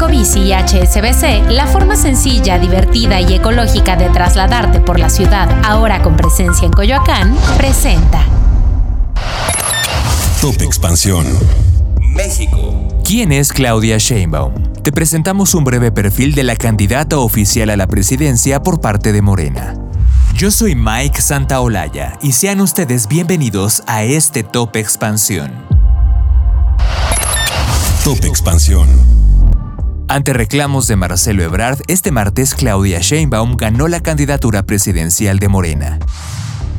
Ecobici y HSBC, la forma sencilla, divertida y ecológica de trasladarte por la ciudad, ahora con presencia en Coyoacán, presenta Top Expansión. México. ¿Quién es Claudia Sheinbaum? Te presentamos un breve perfil de la candidata oficial a la presidencia por parte de Morena. Yo soy Mike Santaolalla y sean ustedes bienvenidos a este Top Expansión. Top Expansión. Ante reclamos de Marcelo Ebrard, este martes Claudia Sheinbaum ganó la candidatura presidencial de Morena.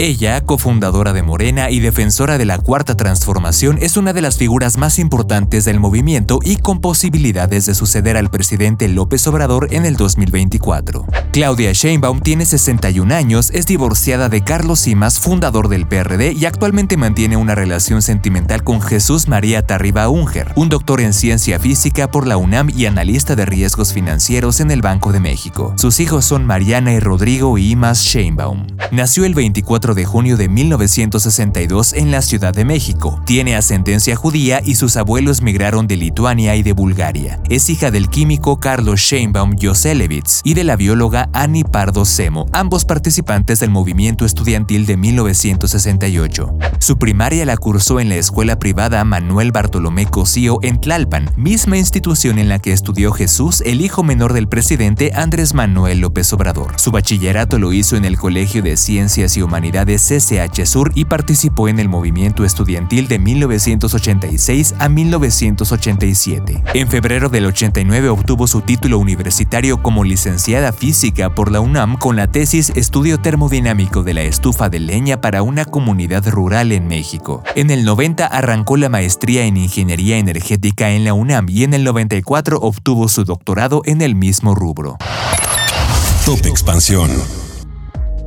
Ella, cofundadora de Morena y defensora de la Cuarta Transformación, es una de las figuras más importantes del movimiento y con posibilidades de suceder al presidente López Obrador en el 2024. Claudia Sheinbaum tiene 61 años, es divorciada de Carlos Simas, fundador del PRD, y actualmente mantiene una relación sentimental con Jesús María Tarriba Unger, un doctor en ciencia física por la UNAM y analista de riesgos financieros en el Banco de México. Sus hijos son Mariana y Rodrigo Imas Sheinbaum. Nació el 24 de junio de 1962 en la Ciudad de México. Tiene ascendencia judía y sus abuelos migraron de Lituania y de Bulgaria. Es hija del químico Carlos Sheinbaum Joselevitz y de la bióloga Annie Pardo Semo, ambos participantes del movimiento estudiantil de 1968. Su primaria la cursó en la escuela privada Manuel Bartolomé Cosío en Tlalpan, misma institución en la que estudió Jesús, el hijo menor del presidente Andrés Manuel López Obrador. Su bachillerato lo hizo en el Colegio de Ciencias y Humanidades de CCH Sur y participó en el movimiento estudiantil de 1986 a 1987. En febrero del 89 obtuvo su título universitario como licenciada física por la UNAM con la tesis Estudio termodinámico de la estufa de leña para una comunidad rural en México. En el 90 arrancó la maestría en ingeniería energética en la UNAM y en el 94 obtuvo su doctorado en el mismo rubro. Top Expansión.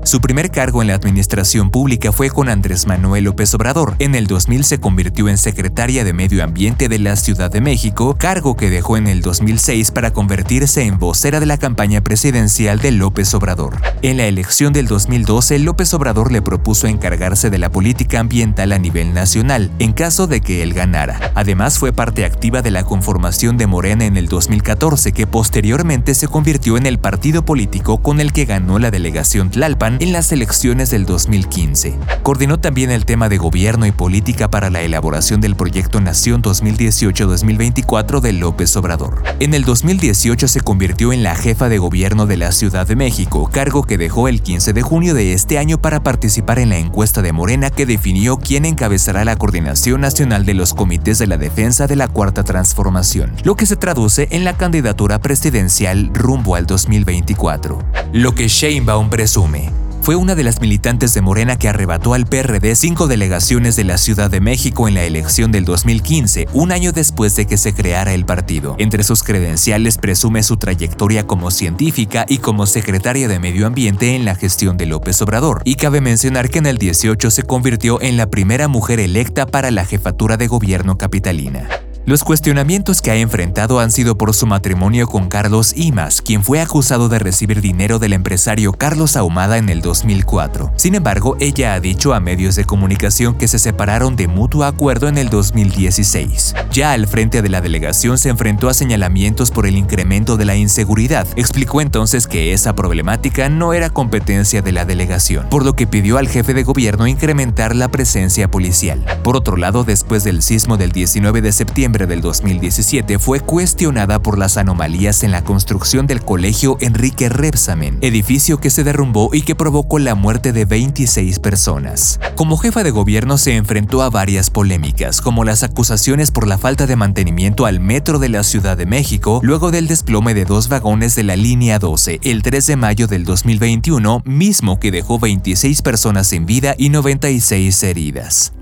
Su primer cargo en la administración pública fue con Andrés Manuel López Obrador. En el 2000 se convirtió en secretaria de Medio Ambiente de la Ciudad de México, cargo que dejó en el 2006 para convertirse en vocera de la campaña presidencial de López Obrador. En la elección del 2012, López Obrador le propuso encargarse de la política ambiental a nivel nacional, en caso de que él ganara. Además, fue parte activa de la conformación de Morena en el 2014, que posteriormente se convirtió en el partido político con el que ganó la delegación Tlalpan en las elecciones del 2015. Coordinó también el tema de gobierno y política para la elaboración del proyecto Nación 2018-2024 de López Obrador. En el 2018 se convirtió en la jefa de gobierno de la Ciudad de México, cargo que dejó el 15 de junio de este año para participar en la encuesta de Morena que definió quién encabezará la coordinación nacional de los comités de la defensa de la Cuarta Transformación, lo que se traduce en la candidatura presidencial rumbo al 2024. Lo que Sheinbaum presume fue una de las militantes de Morena que arrebató al PRD cinco delegaciones de la Ciudad de México en la elección del 2015, un año después de que se creara el partido. Entre sus credenciales presume su trayectoria como científica y como secretaria de Medio Ambiente en la gestión de López Obrador. Y cabe mencionar que en el 18 se convirtió en la primera mujer electa para la jefatura de gobierno capitalina. Los cuestionamientos que ha enfrentado han sido por su matrimonio con Carlos Imas, quien fue acusado de recibir dinero del empresario Carlos Ahumada en el 2004. Sin embargo, ella ha dicho a medios de comunicación que se separaron de mutuo acuerdo en el 2016. Ya al frente de la delegación se enfrentó a señalamientos por el incremento de la inseguridad. Explicó entonces que esa problemática no era competencia de la delegación, por lo que pidió al jefe de gobierno incrementar la presencia policial. Por otro lado, después del sismo del 19 de septiembre, noviembre del 2017 fue cuestionada por las anomalías en la construcción del colegio Enrique Rebsamen, edificio que se derrumbó y que provocó la muerte de 26 personas. Como jefa de gobierno se enfrentó a varias polémicas, como las acusaciones por la falta de mantenimiento al metro de la Ciudad de México, luego del desplome de dos vagones de la línea 12 el 3 de mayo del 2021, mismo que dejó 26 personas sin vida y 96 heridas.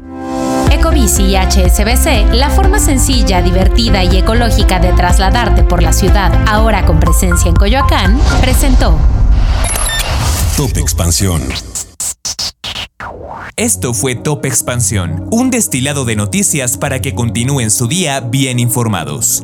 Ecobici y HSBC, la forma sencilla, divertida y ecológica de trasladarte por la ciudad, ahora con presencia en Coyoacán, presentó Top Expansión. Esto fue Top Expansión, un destilado de noticias para que continúen su día bien informados.